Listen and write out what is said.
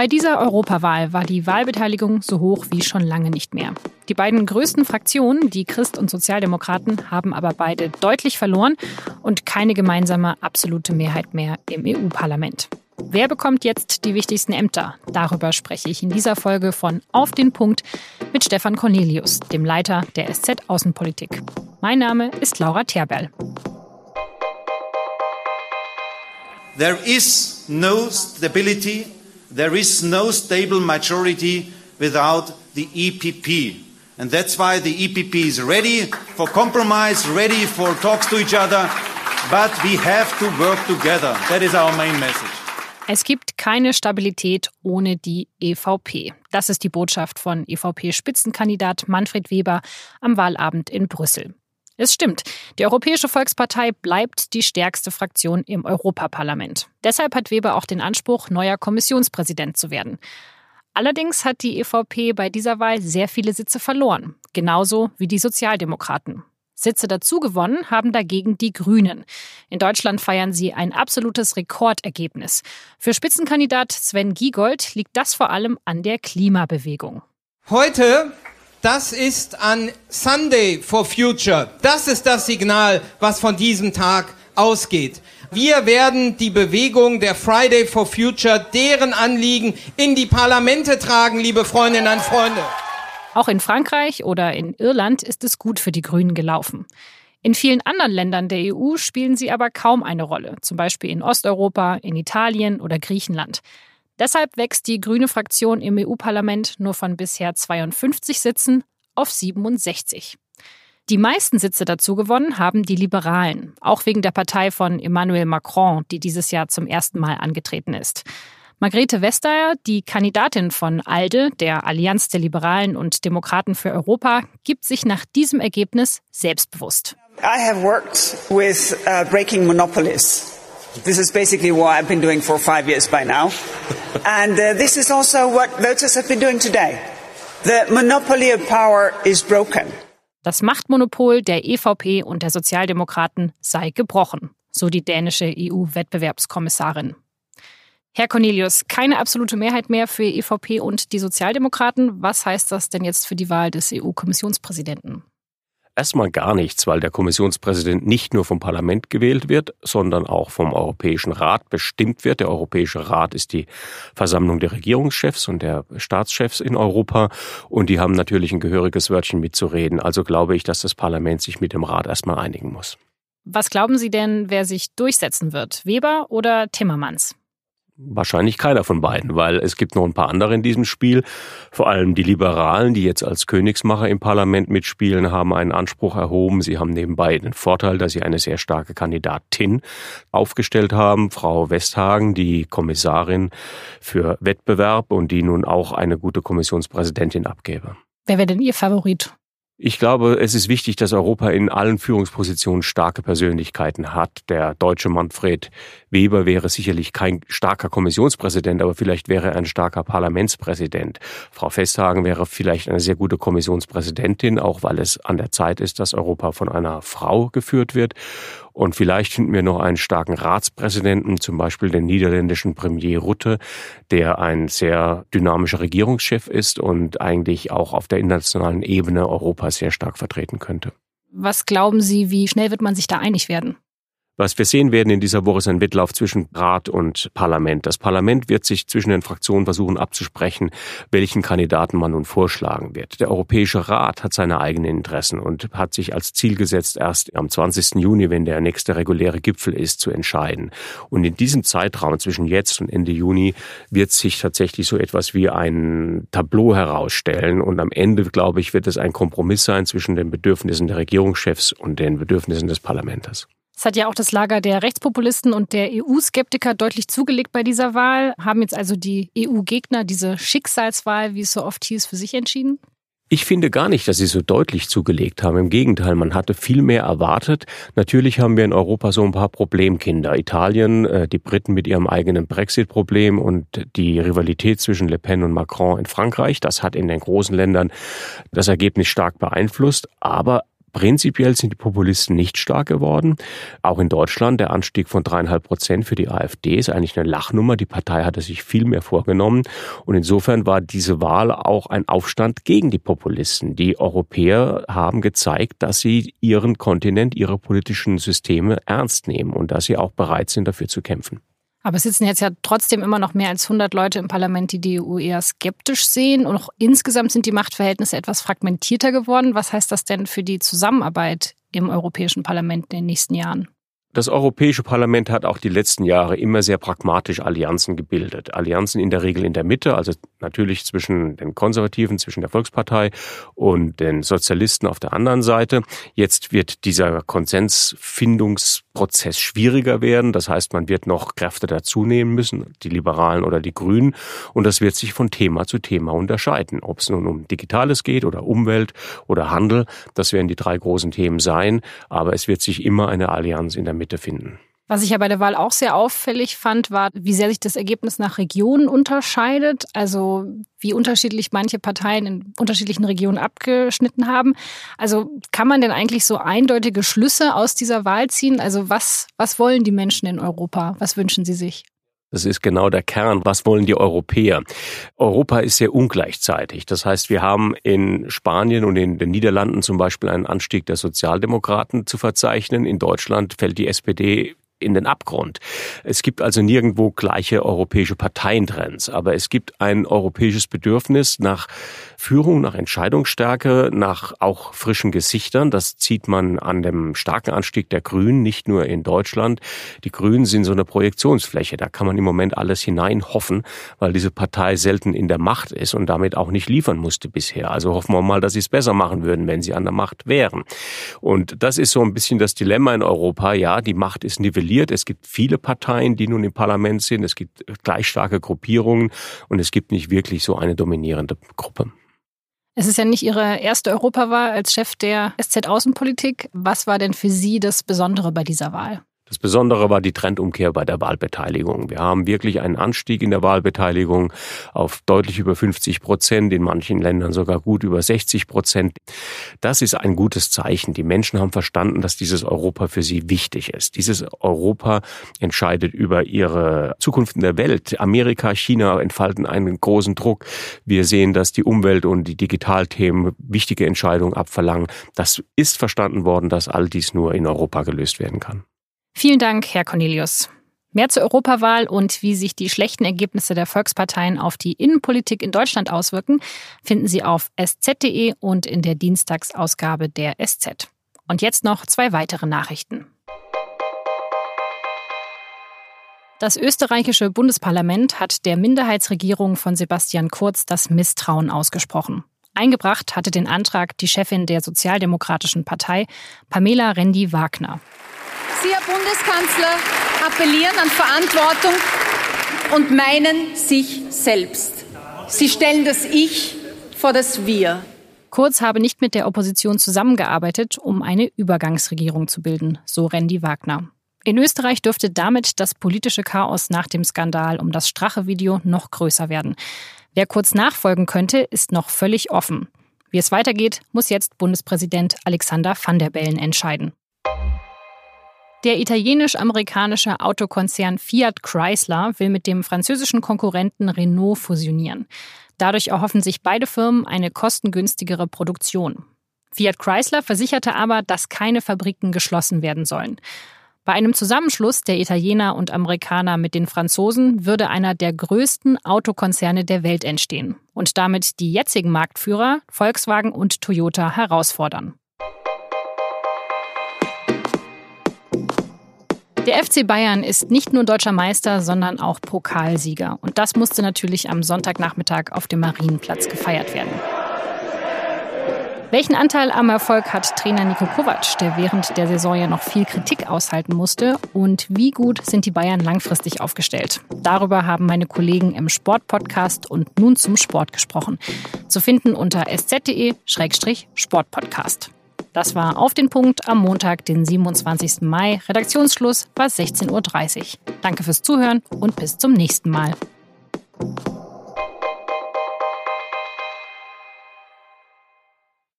Bei dieser Europawahl war die Wahlbeteiligung so hoch wie schon lange nicht mehr. Die beiden größten Fraktionen, die Christ und Sozialdemokraten, haben aber beide deutlich verloren und keine gemeinsame absolute Mehrheit mehr im EU-Parlament. Wer bekommt jetzt die wichtigsten Ämter? Darüber spreche ich in dieser Folge von Auf den Punkt mit Stefan Cornelius, dem Leiter der SZ Außenpolitik. Mein Name ist Laura Terberl. There is no stability, there is no stable majority without the EPP. And that's why the EPP is ready for compromise, ready for talks to each other, but we have to work together. That is our main message. Es gibt keine Stabilität ohne die EVP. Das ist die Botschaft von EVP-Spitzenkandidat Manfred Weber am Wahlabend in Brüssel. Es stimmt, die Europäische Volkspartei bleibt die stärkste Fraktion im Europaparlament. Deshalb hat Weber auch den Anspruch, neuer Kommissionspräsident zu werden. Allerdings hat die EVP bei dieser Wahl sehr viele Sitze verloren, genauso wie die Sozialdemokraten. Sitze dazu gewonnen haben dagegen die Grünen. In Deutschland feiern sie ein absolutes Rekordergebnis. Für Spitzenkandidat Sven Giegold liegt das vor allem an der Klimabewegung. Heute, das ist an Sunday for Future. Das ist das Signal, was von diesem Tag ausgeht. Wir werden die Bewegung der Friday for Future, deren Anliegen in die Parlamente tragen, liebe Freundinnen und Freunde. Auch in Frankreich oder in Irland ist es gut für die Grünen gelaufen. In vielen anderen Ländern der EU spielen sie aber kaum eine Rolle, zum Beispiel in Osteuropa, in Italien oder Griechenland. Deshalb wächst die grüne Fraktion im EU-Parlament nur von bisher 52 Sitzen auf 67. Die meisten Sitze dazu gewonnen haben die Liberalen, auch wegen der Partei von Emmanuel Macron, die dieses Jahr zum ersten Mal angetreten ist. Margrethe Vestager, die Kandidatin von ALDE, der Allianz der Liberalen und Demokraten für Europa, gibt sich nach diesem Ergebnis selbstbewusst. I have worked with uh, breaking monopolies. This is basically what I've been doing for five years by now. And uh, this is also what voters have been doing today. The monopoly of power is broken. Das Machtmonopol der EVP und der Sozialdemokraten sei gebrochen, so die dänische EU-Wettbewerbskommissarin. Herr Cornelius, keine absolute Mehrheit mehr für EVP und die Sozialdemokraten. Was heißt das denn jetzt für die Wahl des EU-Kommissionspräsidenten? Erstmal gar nichts, weil der Kommissionspräsident nicht nur vom Parlament gewählt wird, sondern auch vom Europäischen Rat bestimmt wird. Der Europäische Rat ist die Versammlung der Regierungschefs und der Staatschefs in Europa und die haben natürlich ein gehöriges Wörtchen mitzureden. Also glaube ich, dass das Parlament sich mit dem Rat erstmal einigen muss. Was glauben Sie denn, wer sich durchsetzen wird? Weber oder Timmermans? Wahrscheinlich keiner von beiden, weil es gibt noch ein paar andere in diesem Spiel. Vor allem die Liberalen, die jetzt als Königsmacher im Parlament mitspielen, haben einen Anspruch erhoben. Sie haben nebenbei den Vorteil, dass sie eine sehr starke Kandidatin aufgestellt haben, Frau Westhagen, die Kommissarin für Wettbewerb und die nun auch eine gute Kommissionspräsidentin abgäbe. Wer wäre denn Ihr Favorit? Ich glaube, es ist wichtig, dass Europa in allen Führungspositionen starke Persönlichkeiten hat. Der deutsche Manfred Weber wäre sicherlich kein starker Kommissionspräsident, aber vielleicht wäre er ein starker Parlamentspräsident. Frau Festhagen wäre vielleicht eine sehr gute Kommissionspräsidentin, auch weil es an der Zeit ist, dass Europa von einer Frau geführt wird. Und vielleicht finden wir noch einen starken Ratspräsidenten, zum Beispiel den niederländischen Premier Rutte, der ein sehr dynamischer Regierungschef ist und eigentlich auch auf der internationalen Ebene Europa sehr stark vertreten könnte. Was glauben Sie, wie schnell wird man sich da einig werden? Was wir sehen werden in dieser Woche ist ein Wettlauf zwischen Rat und Parlament. Das Parlament wird sich zwischen den Fraktionen versuchen abzusprechen, welchen Kandidaten man nun vorschlagen wird. Der Europäische Rat hat seine eigenen Interessen und hat sich als Ziel gesetzt, erst am 20. Juni, wenn der nächste reguläre Gipfel ist, zu entscheiden. Und in diesem Zeitraum zwischen jetzt und Ende Juni wird sich tatsächlich so etwas wie ein Tableau herausstellen. Und am Ende, glaube ich, wird es ein Kompromiss sein zwischen den Bedürfnissen der Regierungschefs und den Bedürfnissen des Parlaments. Es hat ja auch das Lager der Rechtspopulisten und der EU-Skeptiker deutlich zugelegt bei dieser Wahl. Haben jetzt also die EU-Gegner diese Schicksalswahl, wie es so oft hieß, für sich entschieden? Ich finde gar nicht, dass sie so deutlich zugelegt haben. Im Gegenteil, man hatte viel mehr erwartet. Natürlich haben wir in Europa so ein paar Problemkinder. Italien, äh, die Briten mit ihrem eigenen Brexit-Problem und die Rivalität zwischen Le Pen und Macron in Frankreich. Das hat in den großen Ländern das Ergebnis stark beeinflusst. Aber Prinzipiell sind die Populisten nicht stark geworden. Auch in Deutschland der Anstieg von dreieinhalb Prozent für die AfD ist eigentlich eine Lachnummer. Die Partei hatte sich viel mehr vorgenommen. Und insofern war diese Wahl auch ein Aufstand gegen die Populisten. Die Europäer haben gezeigt, dass sie ihren Kontinent, ihre politischen Systeme ernst nehmen und dass sie auch bereit sind, dafür zu kämpfen. Aber es sitzen jetzt ja trotzdem immer noch mehr als 100 Leute im Parlament, die die EU eher skeptisch sehen. Und auch insgesamt sind die Machtverhältnisse etwas fragmentierter geworden. Was heißt das denn für die Zusammenarbeit im Europäischen Parlament in den nächsten Jahren? Das Europäische Parlament hat auch die letzten Jahre immer sehr pragmatisch Allianzen gebildet. Allianzen in der Regel in der Mitte, also natürlich zwischen den Konservativen, zwischen der Volkspartei und den Sozialisten auf der anderen Seite. Jetzt wird dieser Konsensfindungsprozess schwieriger werden. Das heißt, man wird noch Kräfte dazunehmen müssen, die Liberalen oder die Grünen. Und das wird sich von Thema zu Thema unterscheiden. Ob es nun um Digitales geht oder Umwelt oder Handel, das werden die drei großen Themen sein. Aber es wird sich immer eine Allianz in der Mitte finden. Was ich ja bei der Wahl auch sehr auffällig fand, war, wie sehr sich das Ergebnis nach Regionen unterscheidet. Also wie unterschiedlich manche Parteien in unterschiedlichen Regionen abgeschnitten haben. Also kann man denn eigentlich so eindeutige Schlüsse aus dieser Wahl ziehen? Also was, was wollen die Menschen in Europa? Was wünschen sie sich? Das ist genau der Kern. Was wollen die Europäer? Europa ist sehr ungleichzeitig. Das heißt, wir haben in Spanien und in den Niederlanden zum Beispiel einen Anstieg der Sozialdemokraten zu verzeichnen. In Deutschland fällt die SPD in den Abgrund. Es gibt also nirgendwo gleiche europäische Parteientrends, aber es gibt ein europäisches Bedürfnis nach Führung, nach Entscheidungsstärke, nach auch frischen Gesichtern. Das zieht man an dem starken Anstieg der Grünen, nicht nur in Deutschland. Die Grünen sind so eine Projektionsfläche. Da kann man im Moment alles hineinhoffen, weil diese Partei selten in der Macht ist und damit auch nicht liefern musste bisher. Also hoffen wir mal, dass sie es besser machen würden, wenn sie an der Macht wären. Und das ist so ein bisschen das Dilemma in Europa. Ja, die Macht ist nivelliert verliert. Es gibt viele Parteien, die nun im Parlament sind. Es gibt gleich starke Gruppierungen und es gibt nicht wirklich so eine dominierende Gruppe. Es ist ja nicht Ihre erste Europawahl als Chef der SZ Außenpolitik. Was war denn für Sie das Besondere bei dieser Wahl? Das Besondere war die Trendumkehr bei der Wahlbeteiligung. Wir haben wirklich einen Anstieg in der Wahlbeteiligung auf deutlich über 50 Prozent, in manchen Ländern sogar gut über 60 Prozent. Das ist ein gutes Zeichen. Die Menschen haben verstanden, dass dieses Europa für sie wichtig ist. Dieses Europa entscheidet über ihre Zukunft in der Welt. Amerika, China entfalten einen großen Druck. Wir sehen, dass die Umwelt und die Digitalthemen wichtige Entscheidungen abverlangen. Das ist verstanden worden, dass all dies nur in Europa gelöst werden kann. Vielen Dank, Herr Cornelius. Mehr zur Europawahl und wie sich die schlechten Ergebnisse der Volksparteien auf die Innenpolitik in Deutschland auswirken, finden Sie auf sz.de und in der Dienstagsausgabe der SZ. Und jetzt noch zwei weitere Nachrichten. Das österreichische Bundesparlament hat der Minderheitsregierung von Sebastian Kurz das Misstrauen ausgesprochen. Eingebracht hatte den Antrag die Chefin der Sozialdemokratischen Partei, Pamela Rendi-Wagner. Sie, Herr Bundeskanzler, appellieren an Verantwortung und meinen sich selbst. Sie stellen das Ich vor das Wir. Kurz habe nicht mit der Opposition zusammengearbeitet, um eine Übergangsregierung zu bilden, so Randy Wagner. In Österreich dürfte damit das politische Chaos nach dem Skandal um das Strache-Video noch größer werden. Wer kurz nachfolgen könnte, ist noch völlig offen. Wie es weitergeht, muss jetzt Bundespräsident Alexander van der Bellen entscheiden. Der italienisch-amerikanische Autokonzern Fiat Chrysler will mit dem französischen Konkurrenten Renault fusionieren. Dadurch erhoffen sich beide Firmen eine kostengünstigere Produktion. Fiat Chrysler versicherte aber, dass keine Fabriken geschlossen werden sollen. Bei einem Zusammenschluss der Italiener und Amerikaner mit den Franzosen würde einer der größten Autokonzerne der Welt entstehen und damit die jetzigen Marktführer Volkswagen und Toyota herausfordern. Der FC Bayern ist nicht nur deutscher Meister, sondern auch Pokalsieger. Und das musste natürlich am Sonntagnachmittag auf dem Marienplatz gefeiert werden. Welchen Anteil am Erfolg hat Trainer Niko Kovac, der während der Saison ja noch viel Kritik aushalten musste? Und wie gut sind die Bayern langfristig aufgestellt? Darüber haben meine Kollegen im Sportpodcast und nun zum Sport gesprochen. Zu finden unter sz.de-sportpodcast. Das war auf den Punkt am Montag, den 27. Mai. Redaktionsschluss war 16.30 Uhr. Danke fürs Zuhören und bis zum nächsten Mal.